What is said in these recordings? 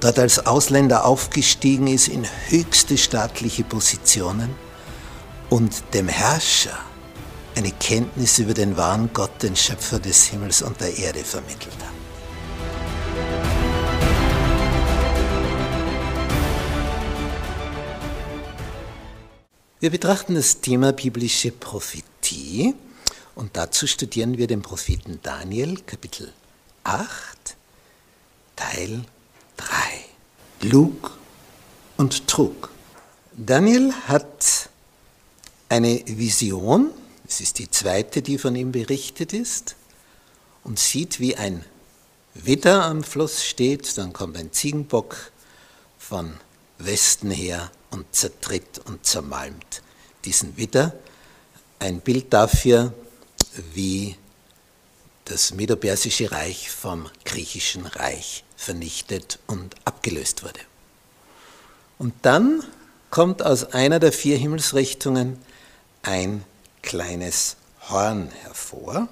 dort als Ausländer aufgestiegen ist in höchste staatliche Positionen und dem Herrscher eine Kenntnis über den wahren Gott, den Schöpfer des Himmels und der Erde vermittelt hat. Wir betrachten das Thema biblische Prophetie und dazu studieren wir den Propheten Daniel, Kapitel 8, Teil 3. Lug und Trug. Daniel hat eine Vision, es ist die zweite, die von ihm berichtet ist, und sieht, wie ein Widder am Fluss steht, dann kommt ein Ziegenbock von Westen her und zertritt und zermalmt diesen Widder. Ein Bild dafür, wie das Medo-Persische Reich vom griechischen Reich vernichtet und abgelöst wurde. Und dann kommt aus einer der vier Himmelsrichtungen ein kleines Horn hervor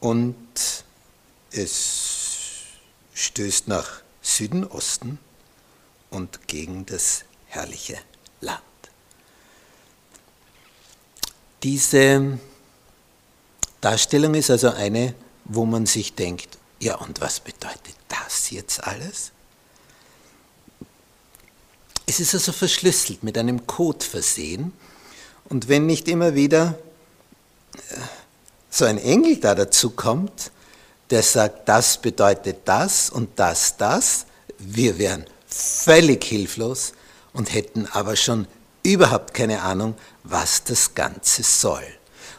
und es stößt nach Süden, Osten und gegen das herrliche Land. Diese Darstellung ist also eine, wo man sich denkt, ja und was bedeutet das jetzt alles? Es ist also verschlüsselt, mit einem Code versehen. Und wenn nicht immer wieder äh, so ein Engel da dazu kommt, der sagt, das bedeutet das und das, das, wir wären völlig hilflos und hätten aber schon überhaupt keine Ahnung, was das Ganze soll.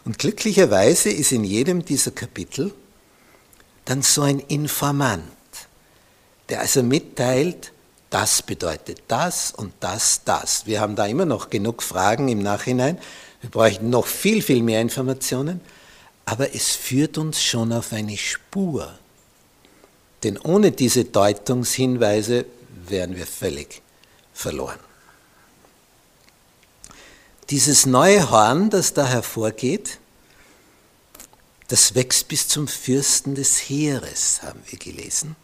Und glücklicherweise ist in jedem dieser Kapitel dann so ein Informant, der also mitteilt, das bedeutet das und das, das. Wir haben da immer noch genug Fragen im Nachhinein. Wir bräuchten noch viel, viel mehr Informationen. Aber es führt uns schon auf eine Spur. Denn ohne diese Deutungshinweise wären wir völlig verloren. Dieses neue Horn, das da hervorgeht, das wächst bis zum Fürsten des Heeres, haben wir gelesen.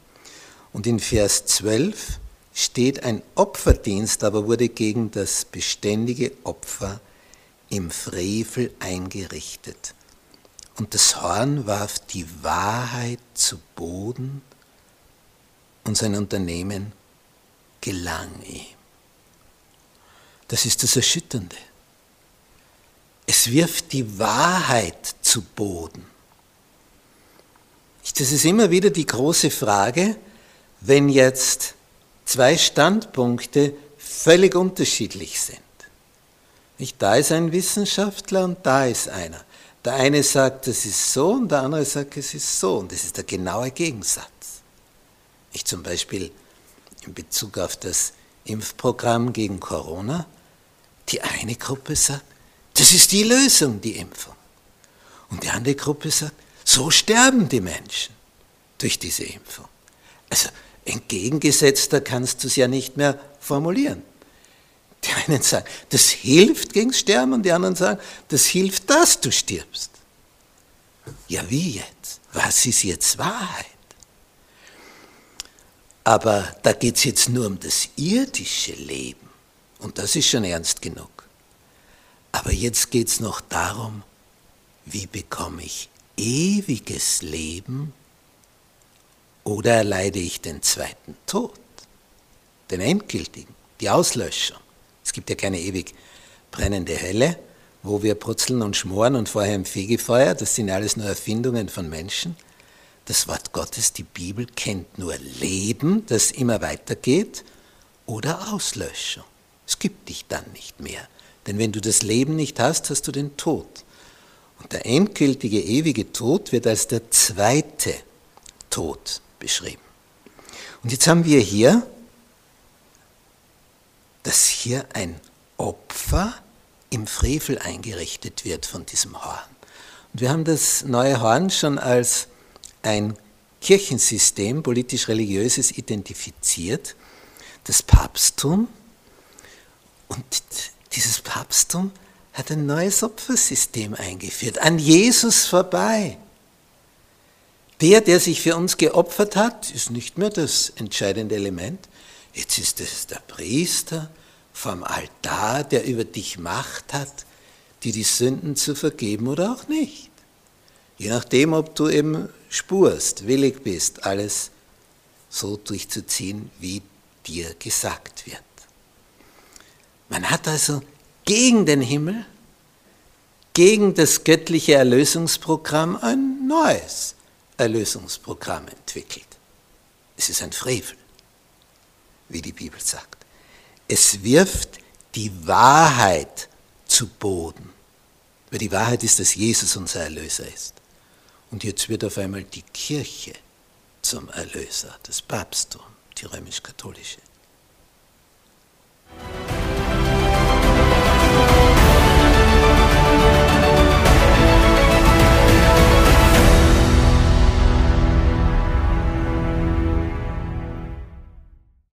Und in Vers 12 steht ein Opferdienst, aber wurde gegen das beständige Opfer im Frevel eingerichtet. Und das Horn warf die Wahrheit zu Boden und sein Unternehmen gelang ihm. Das ist das Erschütternde. Es wirft die Wahrheit zu Boden. Das ist immer wieder die große Frage, wenn jetzt zwei Standpunkte völlig unterschiedlich sind. Nicht, da ist ein Wissenschaftler und da ist einer. Der eine sagt, das ist so und der andere sagt, es ist so. Und das ist der genaue Gegensatz. Ich zum Beispiel in Bezug auf das Impfprogramm gegen Corona. Die eine Gruppe sagt, das ist die Lösung, die Impfung. Und die andere Gruppe sagt, so sterben die Menschen durch diese Impfung. Also entgegengesetzter kannst du es ja nicht mehr formulieren. Die einen sagen, das hilft gegen Sterben und die anderen sagen, das hilft, dass du stirbst. Ja, wie jetzt? Was ist jetzt Wahrheit? Aber da geht es jetzt nur um das irdische Leben. Und das ist schon ernst genug. Aber jetzt geht es noch darum, wie bekomme ich ewiges Leben oder erleide ich den zweiten Tod, den endgültigen, die Auslöschung. Es gibt ja keine ewig brennende Hölle, wo wir putzeln und schmoren und vorher im Fegefeuer, das sind alles nur Erfindungen von Menschen. Das Wort Gottes, die Bibel, kennt nur Leben, das immer weitergeht, oder Auslöschung. Es gibt dich dann nicht mehr. Denn wenn du das Leben nicht hast, hast du den Tod. Und der endgültige ewige Tod wird als der zweite Tod beschrieben. Und jetzt haben wir hier dass hier ein Opfer im Frevel eingerichtet wird von diesem Horn. Und wir haben das neue Horn schon als ein Kirchensystem, politisch-religiöses, identifiziert, das Papsttum. Und dieses Papsttum hat ein neues Opfersystem eingeführt, an Jesus vorbei. Der, der sich für uns geopfert hat, ist nicht mehr das entscheidende Element. Jetzt ist es der Priester vom Altar, der über dich Macht hat, dir die Sünden zu vergeben oder auch nicht. Je nachdem, ob du eben spurst, willig bist, alles so durchzuziehen, wie dir gesagt wird. Man hat also gegen den Himmel, gegen das göttliche Erlösungsprogramm ein neues Erlösungsprogramm entwickelt. Es ist ein Frevel, wie die Bibel sagt. Es wirft die Wahrheit zu Boden. Weil die Wahrheit ist, dass Jesus unser Erlöser ist. Und jetzt wird auf einmal die Kirche zum Erlöser, das Papsttum, die römisch-katholische.